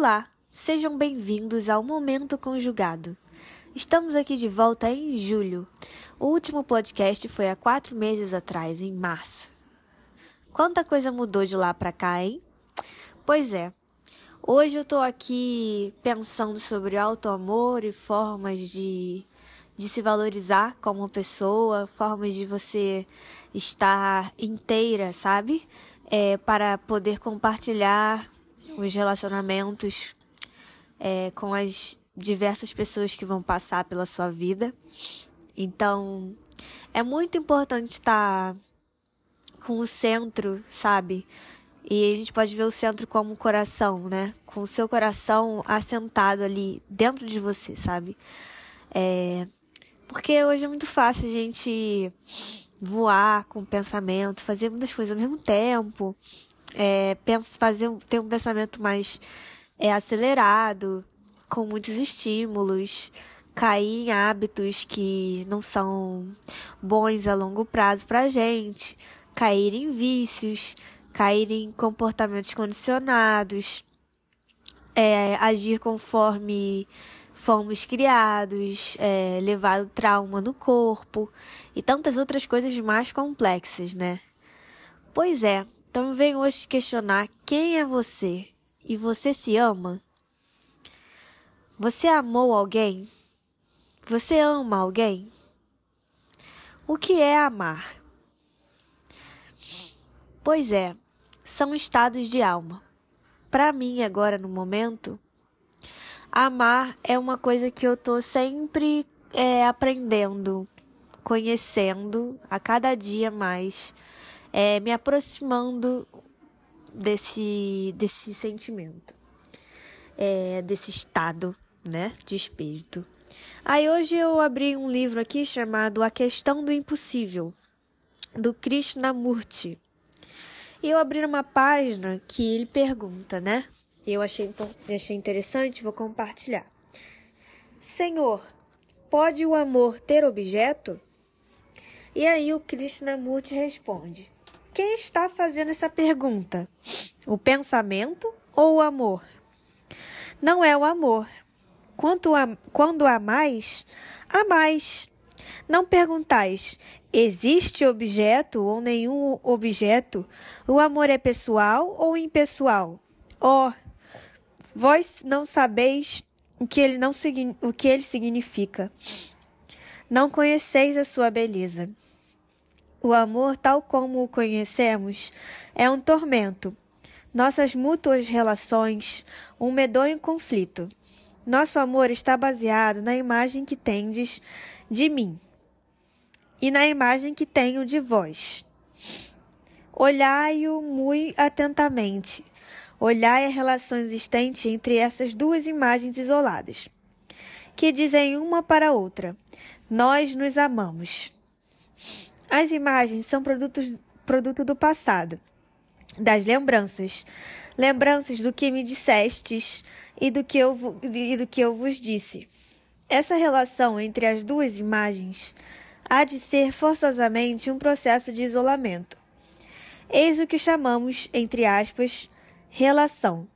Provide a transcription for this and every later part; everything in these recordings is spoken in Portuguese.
Olá, sejam bem-vindos ao Momento Conjugado. Estamos aqui de volta em julho. O último podcast foi há quatro meses atrás, em março. Quanta coisa mudou de lá pra cá, hein? Pois é. Hoje eu tô aqui pensando sobre auto-amor e formas de, de se valorizar como pessoa, formas de você estar inteira, sabe? É, para poder compartilhar os relacionamentos é, com as diversas pessoas que vão passar pela sua vida. Então, é muito importante estar com o centro, sabe? E a gente pode ver o centro como o coração, né? Com o seu coração assentado ali dentro de você, sabe? É... Porque hoje é muito fácil a gente voar com o pensamento, fazer muitas coisas ao mesmo tempo, é, fazer, ter um pensamento mais é, acelerado, com muitos estímulos, cair em hábitos que não são bons a longo prazo para gente, cair em vícios, cair em comportamentos condicionados, é, agir conforme fomos criados, é, levar o trauma no corpo e tantas outras coisas mais complexas, né? Pois é, então venho hoje questionar quem é você e você se ama? Você amou alguém? Você ama alguém? O que é amar? Pois é, são estados de alma. Para mim, agora no momento, amar é uma coisa que eu tô sempre é, aprendendo, conhecendo a cada dia mais, é, me aproximando desse, desse sentimento, é, desse estado né, de espírito. Aí hoje eu abri um livro aqui chamado A Questão do Impossível, do Krishnamurti. E eu abri uma página que ele pergunta, né? Eu achei, achei interessante, vou compartilhar. Senhor, pode o amor ter objeto? E aí o Krishnamurti responde: Quem está fazendo essa pergunta? O pensamento ou o amor? Não é o amor, Quanto a, quando há mais, há mais. Não perguntais, existe objeto ou nenhum objeto? O amor é pessoal ou impessoal? Oh, vós não sabeis o que ele, não, o que ele significa. Não conheceis a sua beleza. O amor, tal como o conhecemos, é um tormento. Nossas mútuas relações, um medonho conflito. Nosso amor está baseado na imagem que tendes de mim e na imagem que tenho de vós. Olhai-o muito atentamente. Olhai a relação existente entre essas duas imagens isoladas, que dizem uma para a outra: Nós nos amamos. As imagens são produtos, produto do passado, das lembranças, lembranças do que me dissestes e do que eu, e do que eu vos disse. Essa relação entre as duas imagens há de ser forçosamente um processo de isolamento. Eis o que chamamos, entre aspas, relação.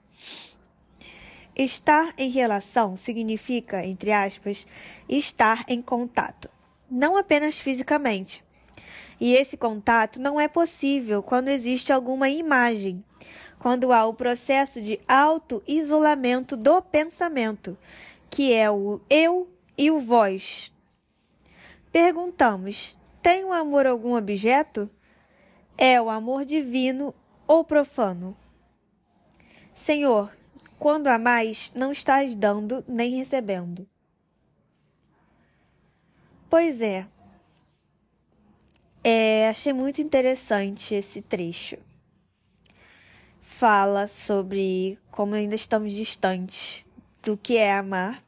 Estar em relação significa, entre aspas, estar em contato, não apenas fisicamente. E esse contato não é possível quando existe alguma imagem, quando há o processo de auto-isolamento do pensamento, que é o eu e o vós. Perguntamos: tem o amor algum objeto? É o amor divino ou profano? Senhor, quando amais, não estás dando nem recebendo. Pois é, é achei muito interessante esse trecho fala sobre como ainda estamos distantes do que é amar.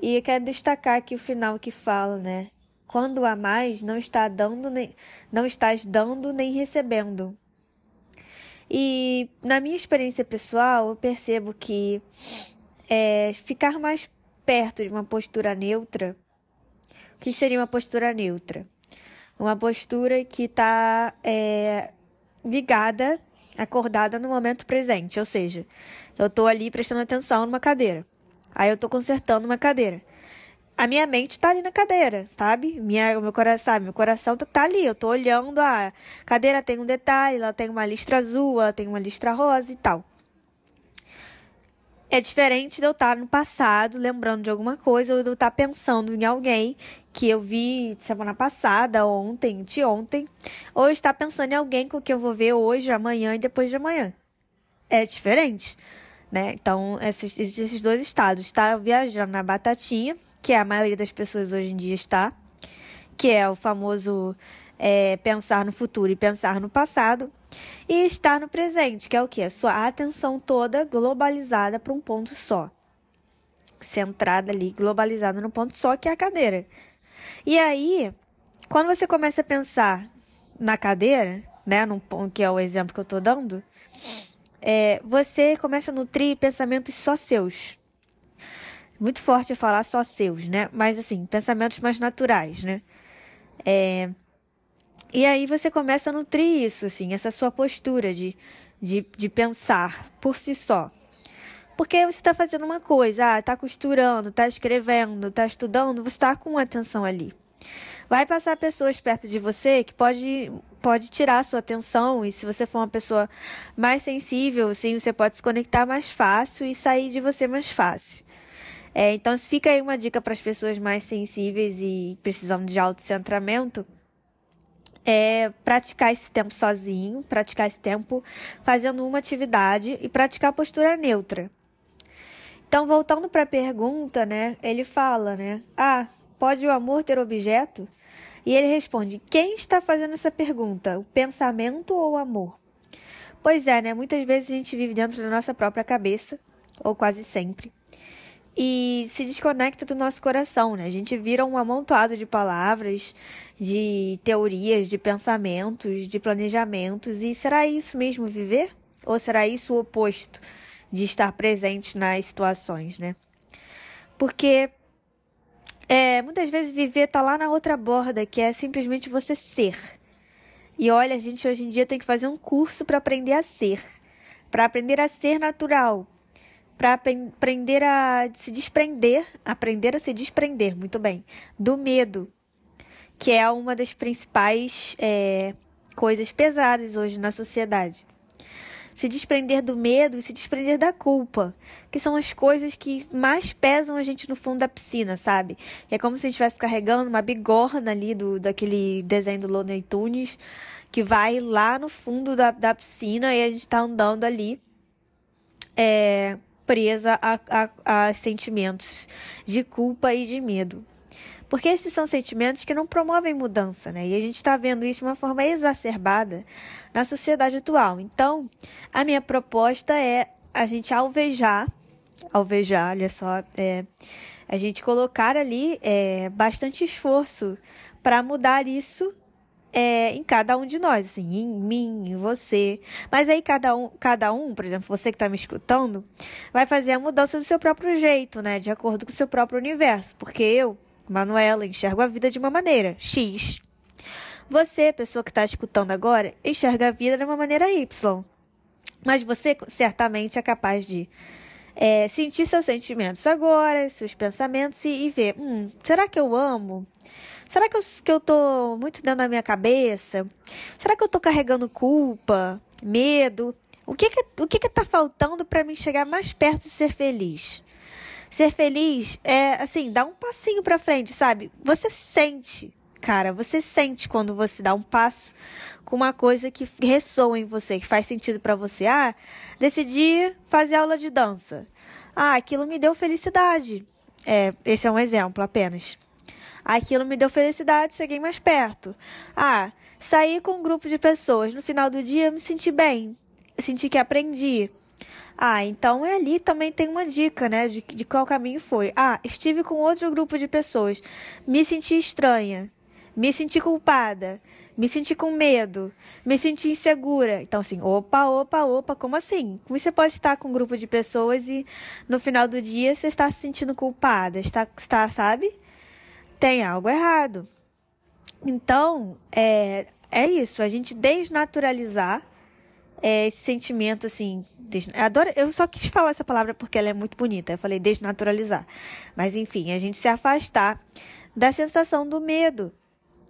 E eu quero destacar aqui o final que fala, né? Quando amais, não está dando nem não estás dando nem recebendo. E na minha experiência pessoal, eu percebo que é, ficar mais perto de uma postura neutra. O que seria uma postura neutra? Uma postura que está é, ligada acordada no momento presente, ou seja, eu tô ali prestando atenção numa cadeira. Aí eu tô consertando uma cadeira. A minha mente tá ali na cadeira, sabe? Minha, meu coração? Meu coração tá, tá ali. Eu tô olhando a cadeira tem um detalhe, ela tem uma listra azul, ela tem uma listra rosa e tal. É diferente de eu estar no passado, lembrando de alguma coisa, ou de eu estar pensando em alguém que eu vi semana passada, ontem, de ontem, ou estar pensando em alguém com que eu vou ver hoje, amanhã e depois de amanhã. É diferente, né? Então, esses, esses dois estados, está viajando na batatinha, que a maioria das pessoas hoje em dia está, que é o famoso é, pensar no futuro e pensar no passado, e estar no presente, que é o que? A sua atenção toda globalizada para um ponto só. Centrada ali, globalizada no ponto só, que é a cadeira. E aí, quando você começa a pensar na cadeira, né, num, que é o exemplo que eu estou dando, é, você começa a nutrir pensamentos só seus. Muito forte falar só seus, né? Mas assim, pensamentos mais naturais, né? É, e aí você começa a nutrir isso, assim, essa sua postura de, de, de pensar por si só. Porque você está fazendo uma coisa, ah, está costurando, está escrevendo, está estudando, você está com atenção ali. Vai passar pessoas perto de você que pode, pode tirar a sua atenção, e se você for uma pessoa mais sensível, sim, você pode se conectar mais fácil e sair de você mais fácil. É, então, fica aí uma dica para as pessoas mais sensíveis e precisando de autocentramento é praticar esse tempo sozinho, praticar esse tempo fazendo uma atividade e praticar postura neutra. Então, voltando para a pergunta, né, ele fala, né, ah, pode o amor ter objeto? E ele responde, quem está fazendo essa pergunta, o pensamento ou o amor? Pois é, né, muitas vezes a gente vive dentro da nossa própria cabeça, ou quase sempre e se desconecta do nosso coração, né? A gente vira um amontoado de palavras, de teorias, de pensamentos, de planejamentos. E será isso mesmo viver? Ou será isso o oposto de estar presente nas situações, né? Porque é, muitas vezes viver tá lá na outra borda, que é simplesmente você ser. E olha, a gente hoje em dia tem que fazer um curso para aprender a ser, para aprender a ser natural, para aprender a se desprender, aprender a se desprender, muito bem, do medo, que é uma das principais é, coisas pesadas hoje na sociedade. Se desprender do medo e se desprender da culpa, que são as coisas que mais pesam a gente no fundo da piscina, sabe? É como se a gente estivesse carregando uma bigorna ali do, daquele desenho do Looney Tunes, que vai lá no fundo da, da piscina e a gente está andando ali. É, presa a, a, a sentimentos de culpa e de medo. Porque esses são sentimentos que não promovem mudança, né? E a gente está vendo isso de uma forma exacerbada na sociedade atual. Então, a minha proposta é a gente alvejar, alvejar, olha só, é, a gente colocar ali é, bastante esforço para mudar isso é, em cada um de nós, assim, em mim, em você. Mas aí cada um, cada um, por exemplo, você que está me escutando, vai fazer a mudança do seu próprio jeito, né? De acordo com o seu próprio universo. Porque eu, Manuela, enxergo a vida de uma maneira, X. Você, pessoa que está escutando agora, enxerga a vida de uma maneira Y. Mas você certamente é capaz de é, sentir seus sentimentos agora, seus pensamentos e, e ver: hum, será que eu amo? Será que eu, que eu tô muito dentro da minha cabeça? Será que eu tô carregando culpa, medo? O que que, o que, que tá faltando para mim chegar mais perto de ser feliz? Ser feliz é, assim, dar um passinho para frente, sabe? Você sente, cara, você sente quando você dá um passo com uma coisa que ressoa em você, que faz sentido para você. Ah, decidi fazer aula de dança. Ah, aquilo me deu felicidade. É, esse é um exemplo apenas. Aquilo me deu felicidade, cheguei mais perto. Ah, saí com um grupo de pessoas. No final do dia, me senti bem. Senti que aprendi. Ah, então é ali também tem uma dica, né, de, de qual caminho foi. Ah, estive com outro grupo de pessoas. Me senti estranha. Me senti culpada. Me senti com medo. Me senti insegura. Então, assim, opa, opa, opa, como assim? Como você pode estar com um grupo de pessoas e no final do dia você está se sentindo culpada? Está, está sabe? tem algo errado. Então, é, é isso, a gente desnaturalizar é, esse sentimento assim. Des... Adoro... Eu só quis falar essa palavra porque ela é muito bonita. Eu falei desnaturalizar. Mas enfim, a gente se afastar da sensação do medo,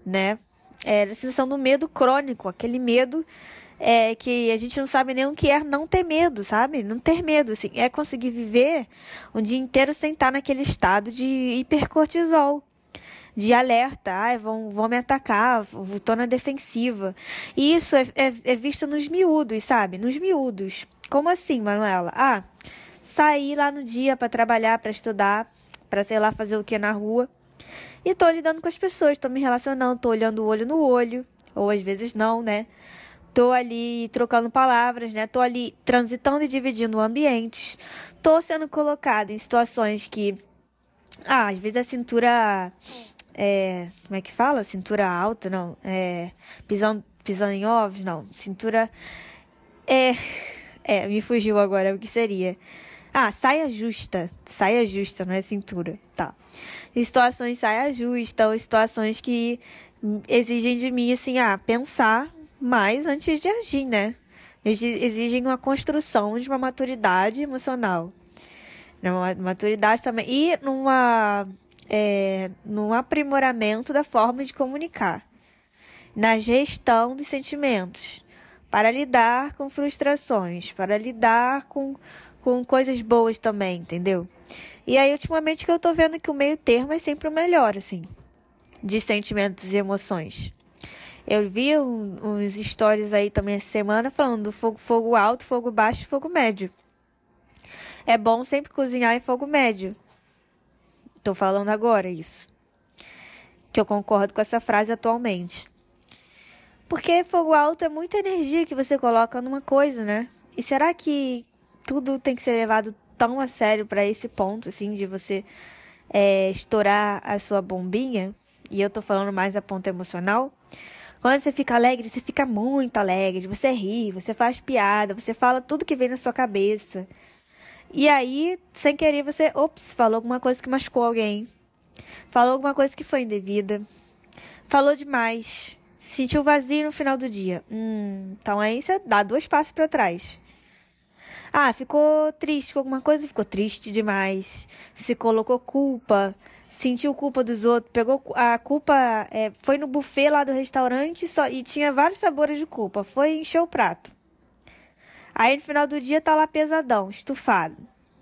né? É, a sensação do medo crônico, aquele medo é, que a gente não sabe nem o que é não ter medo, sabe? Não ter medo, assim, é conseguir viver um dia inteiro sem estar naquele estado de hipercortisol de alerta, ai, vão, vão me atacar, tô na defensiva. E isso é, é, é visto nos miúdos, sabe? Nos miúdos. Como assim, Manuela? Ah, saí lá no dia para trabalhar, para estudar, para sei lá fazer o que na rua. E tô lidando com as pessoas, tô me relacionando, tô olhando o olho no olho, ou às vezes não, né? Tô ali trocando palavras, né? Tô ali transitando e dividindo ambientes. Tô sendo colocada em situações que ah, às vezes a cintura é, como é que fala? Cintura alta, não. É, pisando, pisando em ovos, não. Cintura. É. É, me fugiu agora o que seria. Ah, saia justa. Saia justa, não é cintura. Tá. Situações saia justa, ou situações que exigem de mim, assim, ah, pensar mais antes de agir, né? Exigem uma construção de uma maturidade emocional. Uma maturidade também. E numa é, no aprimoramento da forma de comunicar, na gestão dos sentimentos, para lidar com frustrações, para lidar com, com coisas boas também, entendeu? E aí, ultimamente, que eu tô vendo que o meio termo é sempre o melhor, assim, de sentimentos e emoções. Eu vi uns stories aí também essa semana falando do fogo, fogo alto, fogo baixo fogo médio. É bom sempre cozinhar em fogo médio, Estou falando agora isso. Que eu concordo com essa frase atualmente. Porque fogo alto é muita energia que você coloca numa coisa, né? E será que tudo tem que ser levado tão a sério para esse ponto, assim, de você é, estourar a sua bombinha? E eu tô falando mais a ponta emocional. Quando você fica alegre, você fica muito alegre. Você ri, você faz piada, você fala tudo que vem na sua cabeça. E aí, sem querer, você, ops, falou alguma coisa que machucou alguém. Falou alguma coisa que foi indevida. Falou demais. Sentiu vazio no final do dia. Hum, então aí você dá dois passos para trás. Ah, ficou triste com alguma coisa, ficou triste demais. Se colocou culpa, sentiu culpa dos outros, pegou a culpa, é, foi no buffet lá do restaurante só, e tinha vários sabores de culpa. Foi encher o prato. Aí no final do dia tá lá pesadão, estufado,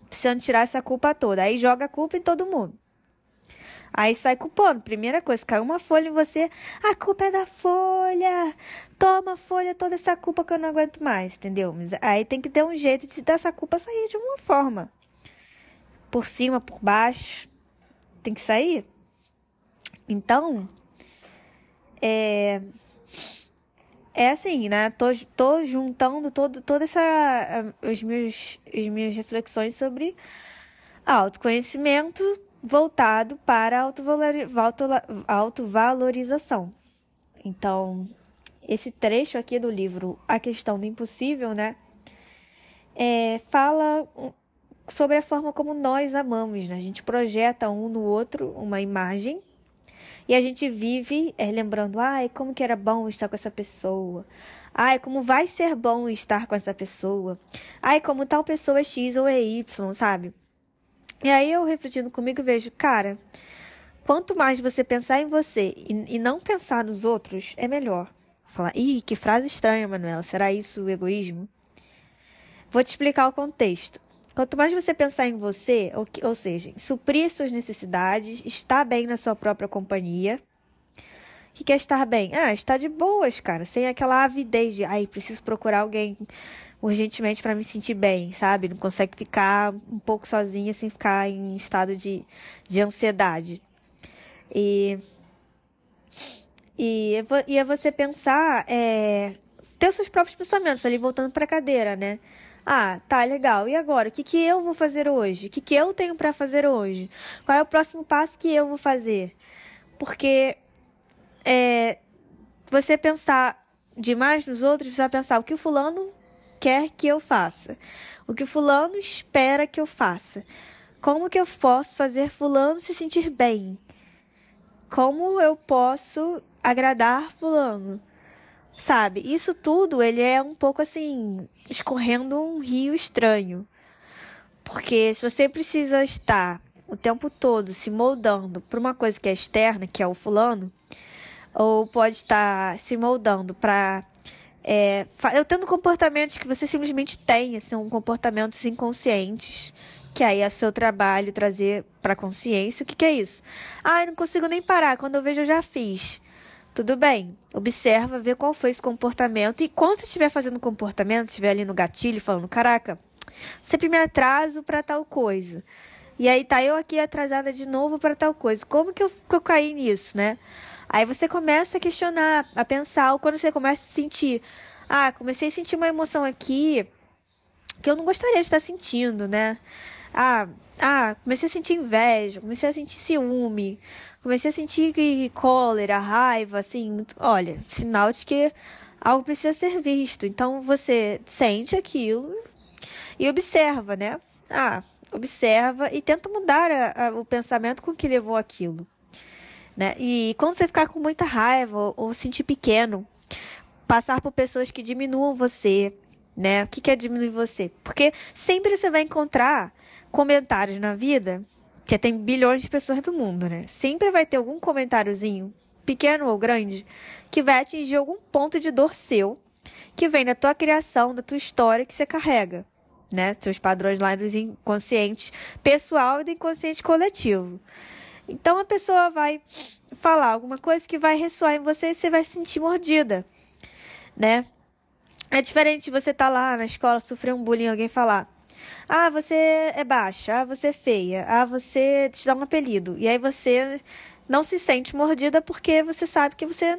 precisando tirar essa culpa toda. Aí joga a culpa em todo mundo. Aí sai culpando. Primeira coisa, caiu uma folha em você. A culpa é da folha. Toma folha, toda essa culpa que eu não aguento mais, entendeu? Mas aí tem que ter um jeito de dessa culpa sair de uma forma. Por cima, por baixo. Tem que sair. Então, é é assim, né? Tô, tô juntando todo, toda essa os meus, as minhas reflexões sobre autoconhecimento voltado para autovalorização. Então, esse trecho aqui do livro A Questão do Impossível, né? É, fala sobre a forma como nós amamos, né? A gente projeta um no outro uma imagem e a gente vive é, lembrando, ai, como que era bom estar com essa pessoa. Ai, como vai ser bom estar com essa pessoa. Ai, como tal pessoa é X ou é Y, sabe? E aí eu refletindo comigo vejo, cara, quanto mais você pensar em você e, e não pensar nos outros, é melhor. Falar, ih, que frase estranha, Manuela. Será isso o egoísmo? Vou te explicar o contexto. Quanto mais você pensar em você, ou, ou seja, suprir suas necessidades, estar bem na sua própria companhia. Que quer estar bem? Ah, estar de boas, cara, sem aquela avidez de, ai, preciso procurar alguém urgentemente para me sentir bem, sabe? Não consegue ficar um pouco sozinha sem ficar em estado de, de ansiedade. E, e, e é você pensar, é, ter os seus próprios pensamentos ali, voltando para a cadeira, né? Ah, tá legal. E agora? O que, que eu vou fazer hoje? O que, que eu tenho para fazer hoje? Qual é o próximo passo que eu vou fazer? Porque é, você pensar demais nos outros, você vai pensar o que o fulano quer que eu faça, o que o fulano espera que eu faça, como que eu posso fazer fulano se sentir bem, como eu posso agradar fulano, Sabe? Isso tudo, ele é um pouco assim, escorrendo um rio estranho. Porque se você precisa estar o tempo todo se moldando para uma coisa que é externa, que é o fulano, ou pode estar se moldando para é, eu tendo comportamentos que você simplesmente tem, são comportamentos inconscientes, que aí é seu trabalho trazer para consciência. O que, que é isso? Ah, eu não consigo nem parar, quando eu vejo eu já fiz. Tudo bem, observa, vê qual foi esse comportamento e quando você estiver fazendo comportamento, estiver ali no gatilho falando, caraca, sempre me atraso para tal coisa. E aí tá eu aqui atrasada de novo para tal coisa. Como que eu, que eu caí nisso, né? Aí você começa a questionar, a pensar, ou quando você começa a sentir, ah, comecei a sentir uma emoção aqui que eu não gostaria de estar sentindo, né? Ah, ah, comecei a sentir inveja, comecei a sentir ciúme, comecei a sentir cólera, raiva, assim, olha, sinal de que algo precisa ser visto. Então você sente aquilo e observa, né? Ah, observa e tenta mudar a, a, o pensamento com que levou aquilo. Né? E quando você ficar com muita raiva ou, ou sentir pequeno, passar por pessoas que diminuam você, né? O que, que é diminuir você? Porque sempre você vai encontrar comentários na vida, que tem bilhões de pessoas do mundo, né? Sempre vai ter algum comentáriozinho, pequeno ou grande, que vai atingir algum ponto de dor seu, que vem da tua criação, da tua história que você carrega, né? Seus padrões lá dos inconscientes pessoal e do inconsciente coletivo. Então a pessoa vai falar alguma coisa que vai ressoar em você e você vai se sentir mordida, né? É diferente você estar tá lá na escola, sofrer um bullying, alguém falar: "Ah, você é baixa, ah, você é feia, ah, você te dá um apelido". E aí você não se sente mordida porque você sabe que você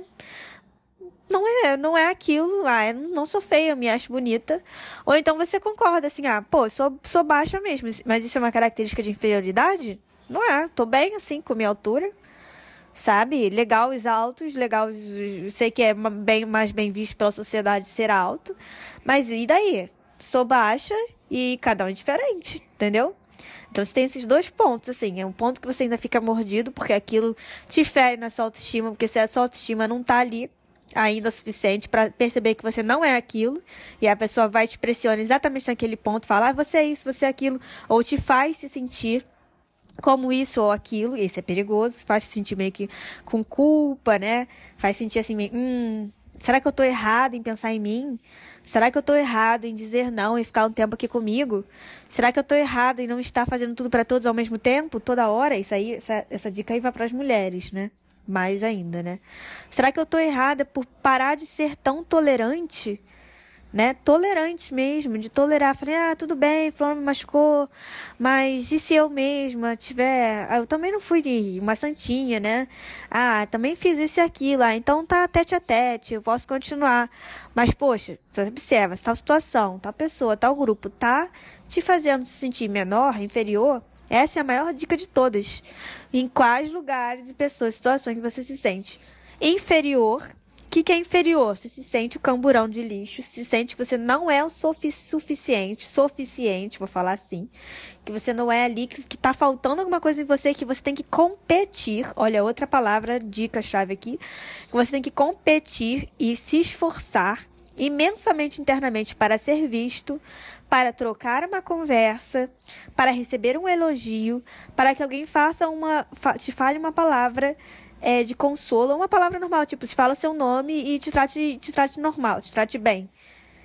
não é, não é aquilo, ah, eu não sou feia, eu me acho bonita. Ou então você concorda assim, ah, pô, sou, sou baixa mesmo, mas isso é uma característica de inferioridade? Não é, tô bem assim com minha altura. Sabe? Legal os altos, legal. Sei que é bem mais bem visto pela sociedade ser alto. Mas e daí? Sou baixa e cada um é diferente, entendeu? Então você tem esses dois pontos, assim. É um ponto que você ainda fica mordido, porque aquilo te fere na sua autoestima, porque se a sua autoestima não tá ali ainda o suficiente para perceber que você não é aquilo, e a pessoa vai te pressionar exatamente naquele ponto, falar, ah, você é isso, você é aquilo, ou te faz se sentir como isso ou aquilo, esse é perigoso, faz sentir meio que com culpa, né? Faz sentir assim meio, hum, será que eu tô errado em pensar em mim? Será que eu tô errado em dizer não e ficar um tempo aqui comigo? Será que eu tô errado em não estar fazendo tudo para todos ao mesmo tempo, toda hora? Isso aí, essa, essa dica aí vai para as mulheres, né? Mais ainda, né? Será que eu tô errada por parar de ser tão tolerante? Né, tolerante mesmo, de tolerar. Falei, ah, tudo bem, fulano me machucou, mas e se eu mesma tiver. Ah, eu também não fui uma santinha, né? Ah, também fiz isso e aquilo, ah, então tá tete a tete, eu posso continuar. Mas, poxa, você observa, tal situação, tal pessoa, tal grupo tá te fazendo se sentir menor, inferior. Essa é a maior dica de todas. Em quais lugares e pessoas, situações que você se sente inferior que, que é inferior? Você se sente o camburão de lixo, se sente que você não é o suficiente, suficiente, vou falar assim, que você não é ali, que, que tá faltando alguma coisa em você, que você tem que competir. Olha, outra palavra, dica-chave aqui. Que você tem que competir e se esforçar imensamente internamente para ser visto, para trocar uma conversa, para receber um elogio, para que alguém faça uma, te fale uma palavra é, de consolo, uma palavra normal, tipo, se fala seu nome e te trate, te trate normal, te trate bem.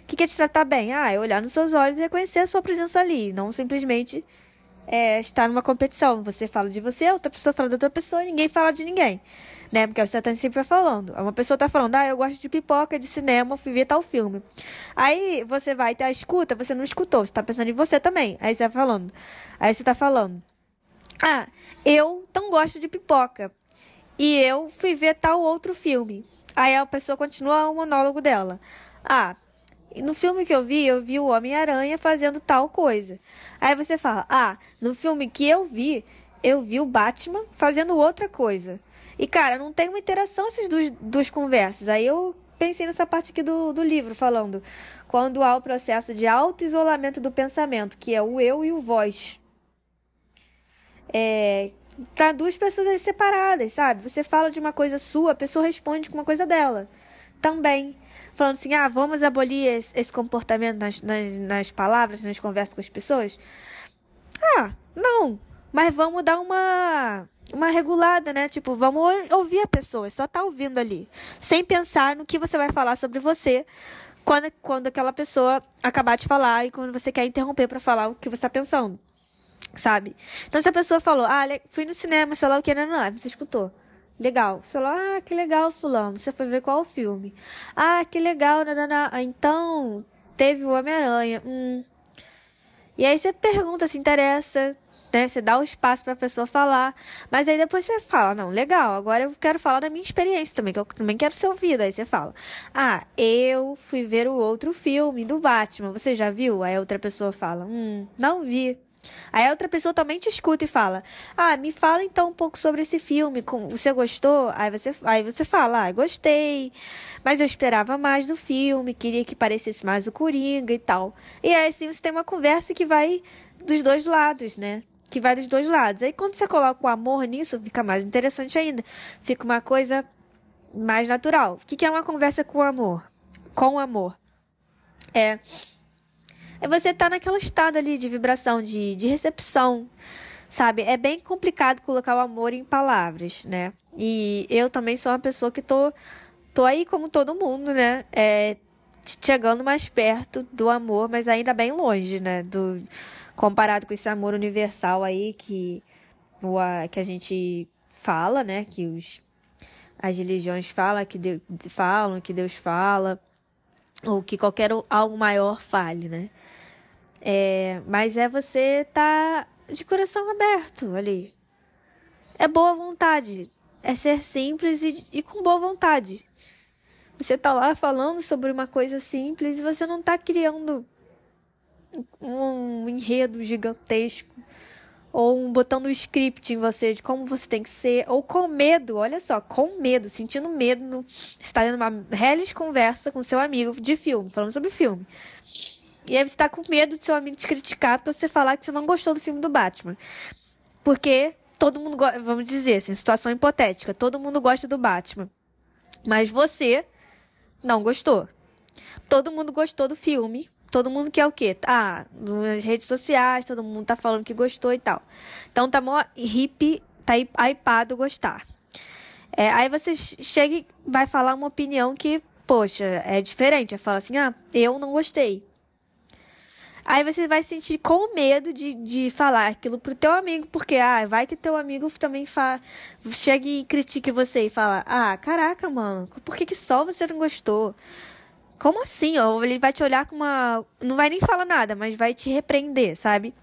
O que, que é te tratar bem? Ah, é olhar nos seus olhos e reconhecer a sua presença ali, não simplesmente é, estar numa competição. Você fala de você, outra pessoa fala da outra pessoa e ninguém fala de ninguém. Né? Porque você tá sempre falando. Uma pessoa tá falando, ah, eu gosto de pipoca, de cinema, fui ver tal filme. Aí você vai ter a escuta, você não escutou, você tá pensando em você também. Aí você tá falando. Aí você tá falando. Ah, eu não gosto de pipoca. E eu fui ver tal outro filme. Aí a pessoa continua o monólogo dela. Ah, no filme que eu vi, eu vi o Homem-Aranha fazendo tal coisa. Aí você fala: Ah, no filme que eu vi, eu vi o Batman fazendo outra coisa. E, cara, não tem uma interação essas duas, duas conversas. Aí eu pensei nessa parte aqui do, do livro, falando quando há o processo de auto-isolamento do pensamento, que é o eu e o voz. É, tá duas pessoas separadas, sabe? Você fala de uma coisa sua, a pessoa responde com uma coisa dela. também. Falando assim, ah, vamos abolir esse, esse comportamento nas, nas, nas palavras, nas conversas com as pessoas. Ah, não. Mas vamos dar uma uma regulada, né? Tipo, vamos ouvir a pessoa, só tá ouvindo ali, sem pensar no que você vai falar sobre você quando, quando aquela pessoa acabar de falar e quando você quer interromper para falar o que você tá pensando, sabe? Então, se a pessoa falou, ah, fui no cinema, sei lá o que, não, não, você escutou. Legal. Você falou, ah, que legal, fulano. Você foi ver qual filme? Ah, que legal, nanana. Ah, então, teve o Homem-Aranha. Hum. E aí você pergunta se interessa, né? Você dá o espaço para a pessoa falar, mas aí depois você fala, não, legal, agora eu quero falar da minha experiência também, que eu também quero ser ouvida. Aí você fala, ah, eu fui ver o outro filme do Batman, você já viu? Aí a outra pessoa fala, hum, não vi. Aí a outra pessoa também te escuta e fala: Ah, me fala então um pouco sobre esse filme. Você gostou? Aí você, aí você fala: Ah, gostei. Mas eu esperava mais do filme, queria que parecesse mais o Coringa e tal. E aí assim você tem uma conversa que vai dos dois lados, né? que vai dos dois lados. Aí quando você coloca o amor nisso, fica mais interessante ainda. Fica uma coisa mais natural. O que é uma conversa com amor? Com amor. É. É você tá naquele estado ali de vibração, de, de recepção. Sabe? É bem complicado colocar o amor em palavras, né? E eu também sou uma pessoa que tô, tô aí como todo mundo, né? É, chegando mais perto do amor, mas ainda bem longe, né? Do, comparado com esse amor universal aí que, o, a, que a gente fala, né? Que os, as religiões falam que, Deus, falam, que Deus fala, ou que qualquer algo maior fale, né? É, mas é você tá de coração aberto ali. É boa vontade. É ser simples e, e com boa vontade. Você tá lá falando sobre uma coisa simples e você não tá criando um enredo gigantesco ou um, botando um script em você de como você tem que ser, ou com medo, olha só, com medo, sentindo medo, no, está tendo uma reles conversa com seu amigo de filme, falando sobre filme. E aí você está com medo de seu amigo te criticar para você falar que você não gostou do filme do Batman. Porque todo mundo, vamos dizer assim, situação hipotética, todo mundo gosta do Batman. Mas você não gostou. Todo mundo gostou do filme, todo mundo quer o quê? Ah, nas redes sociais, todo mundo tá falando que gostou e tal. Então tá mó hippie, tá hypado gostar. É, aí você chega e vai falar uma opinião que, poxa, é diferente. Vai falar assim, ah, eu não gostei. Aí você vai sentir com medo de, de falar aquilo pro teu amigo, porque, ah, vai que teu amigo também fa chega e critique você e fala, ah, caraca, mano, por que, que só você não gostou? Como assim? Ou ele vai te olhar com uma. Não vai nem falar nada, mas vai te repreender, sabe?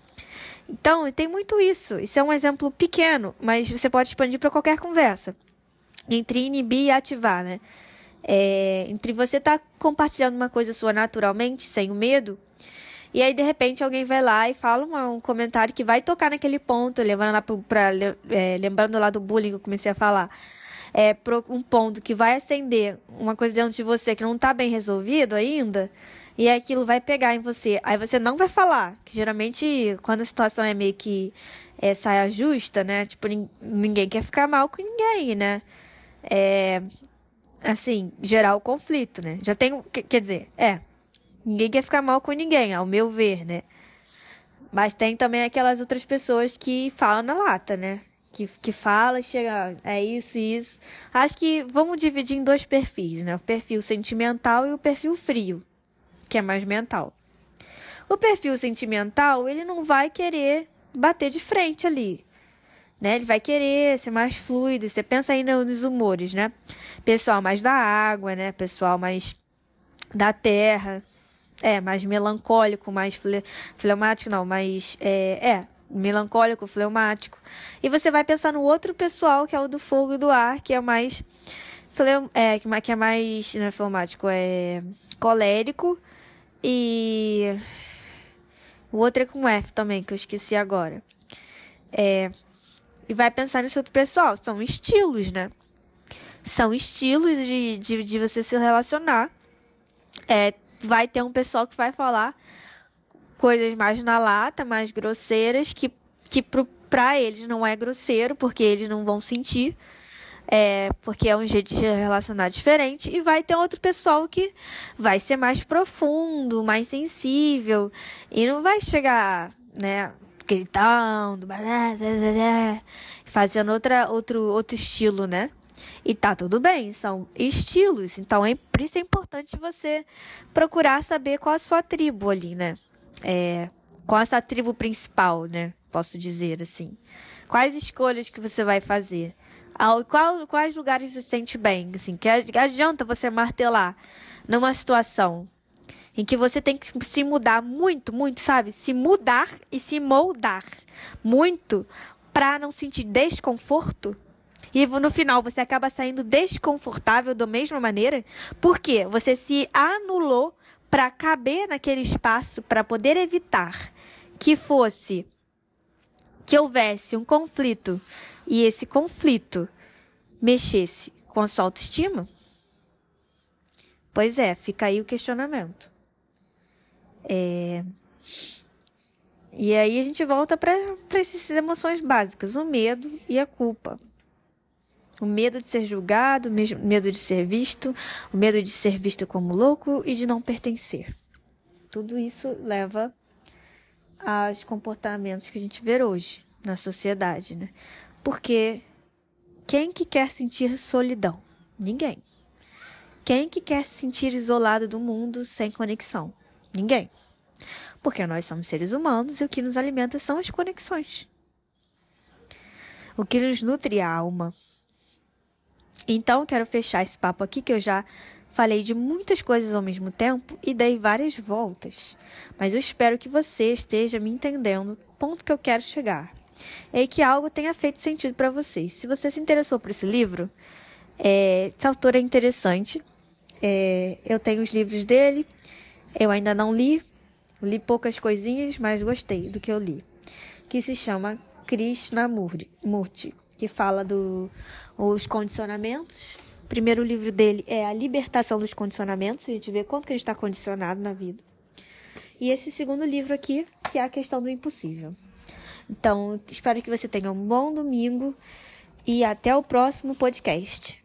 Então, tem muito isso. Isso é um exemplo pequeno, mas você pode expandir para qualquer conversa. Entre inibir e ativar, né? É, entre você estar tá compartilhando uma coisa sua naturalmente, sem o medo, e aí de repente alguém vai lá e fala uma, um comentário que vai tocar naquele ponto, lembrando lá, pra, é, lembrando lá do bullying que eu comecei a falar é, um ponto que vai acender uma coisa dentro de você que não está bem resolvido ainda, e aquilo vai pegar em você. Aí você não vai falar, que geralmente quando a situação é meio que é, saia justa, né? Tipo, ninguém quer ficar mal com ninguém, né? É, assim, gerar o conflito, né? Já tem, quer dizer, é, ninguém quer ficar mal com ninguém, ao meu ver, né? Mas tem também aquelas outras pessoas que falam na lata, né? que, que fala chega, é isso isso. Acho que vamos dividir em dois perfis, né? O perfil sentimental e o perfil frio, que é mais mental. O perfil sentimental, ele não vai querer bater de frente ali. Né? Ele vai querer ser mais fluido. Você pensa aí nos humores, né? Pessoal mais da água, né? Pessoal mais da terra. É, mais melancólico, mais fleumático, não, mais. É, é, melancólico, fleumático. E você vai pensar no outro pessoal, que é o do fogo e do ar, que é mais. Fleu, é, que é mais. Não é fleumático, é colérico. E. O outro é com F também, que eu esqueci agora. É, e vai pensar nesse outro pessoal. São estilos, né? São estilos de, de, de você se relacionar. É, vai ter um pessoal que vai falar coisas mais na lata, mais grosseiras, que, que pro, pra eles não é grosseiro, porque eles não vão sentir. é, porque é um jeito de relacionar diferente, e vai ter outro pessoal que vai ser mais profundo, mais sensível, e não vai chegar, né, gritando, fazendo outra, outro, outro estilo, né? E tá tudo bem, são estilos, então é, por isso é importante você procurar saber qual a sua tribo ali, né? É, qual a sua tribo principal, né? Posso dizer assim. Quais escolhas que você vai fazer? Ao, qual, quais lugares você se sente bem? Assim, que adianta você martelar numa situação em que você tem que se mudar muito, muito, sabe? Se mudar e se moldar muito para não sentir desconforto. E no final você acaba saindo desconfortável da mesma maneira, porque você se anulou para caber naquele espaço para poder evitar que fosse que houvesse um conflito e esse conflito mexesse com a sua autoestima? Pois é, fica aí o questionamento. É... E aí a gente volta para essas emoções básicas: o medo e a culpa. O medo de ser julgado, o medo de ser visto, o medo de ser visto como louco e de não pertencer. Tudo isso leva aos comportamentos que a gente vê hoje na sociedade, né? Porque quem que quer sentir solidão? Ninguém. Quem que quer se sentir isolado do mundo sem conexão? Ninguém. Porque nós somos seres humanos e o que nos alimenta são as conexões. O que nos nutre a alma. Então, quero fechar esse papo aqui que eu já falei de muitas coisas ao mesmo tempo e dei várias voltas. Mas eu espero que você esteja me entendendo o ponto que eu quero chegar. É que algo tenha feito sentido para você. Se você se interessou por esse livro, é, esse autor é interessante. É, eu tenho os livros dele. Eu ainda não li, li poucas coisinhas, mas gostei do que eu li. Que se chama Krishnamurti, que fala dos do, condicionamentos. O primeiro livro dele é A Libertação dos Condicionamentos, a gente vê quanto que a gente está condicionado na vida. E esse segundo livro aqui, que é a questão do impossível. Então, espero que você tenha um bom domingo e até o próximo podcast.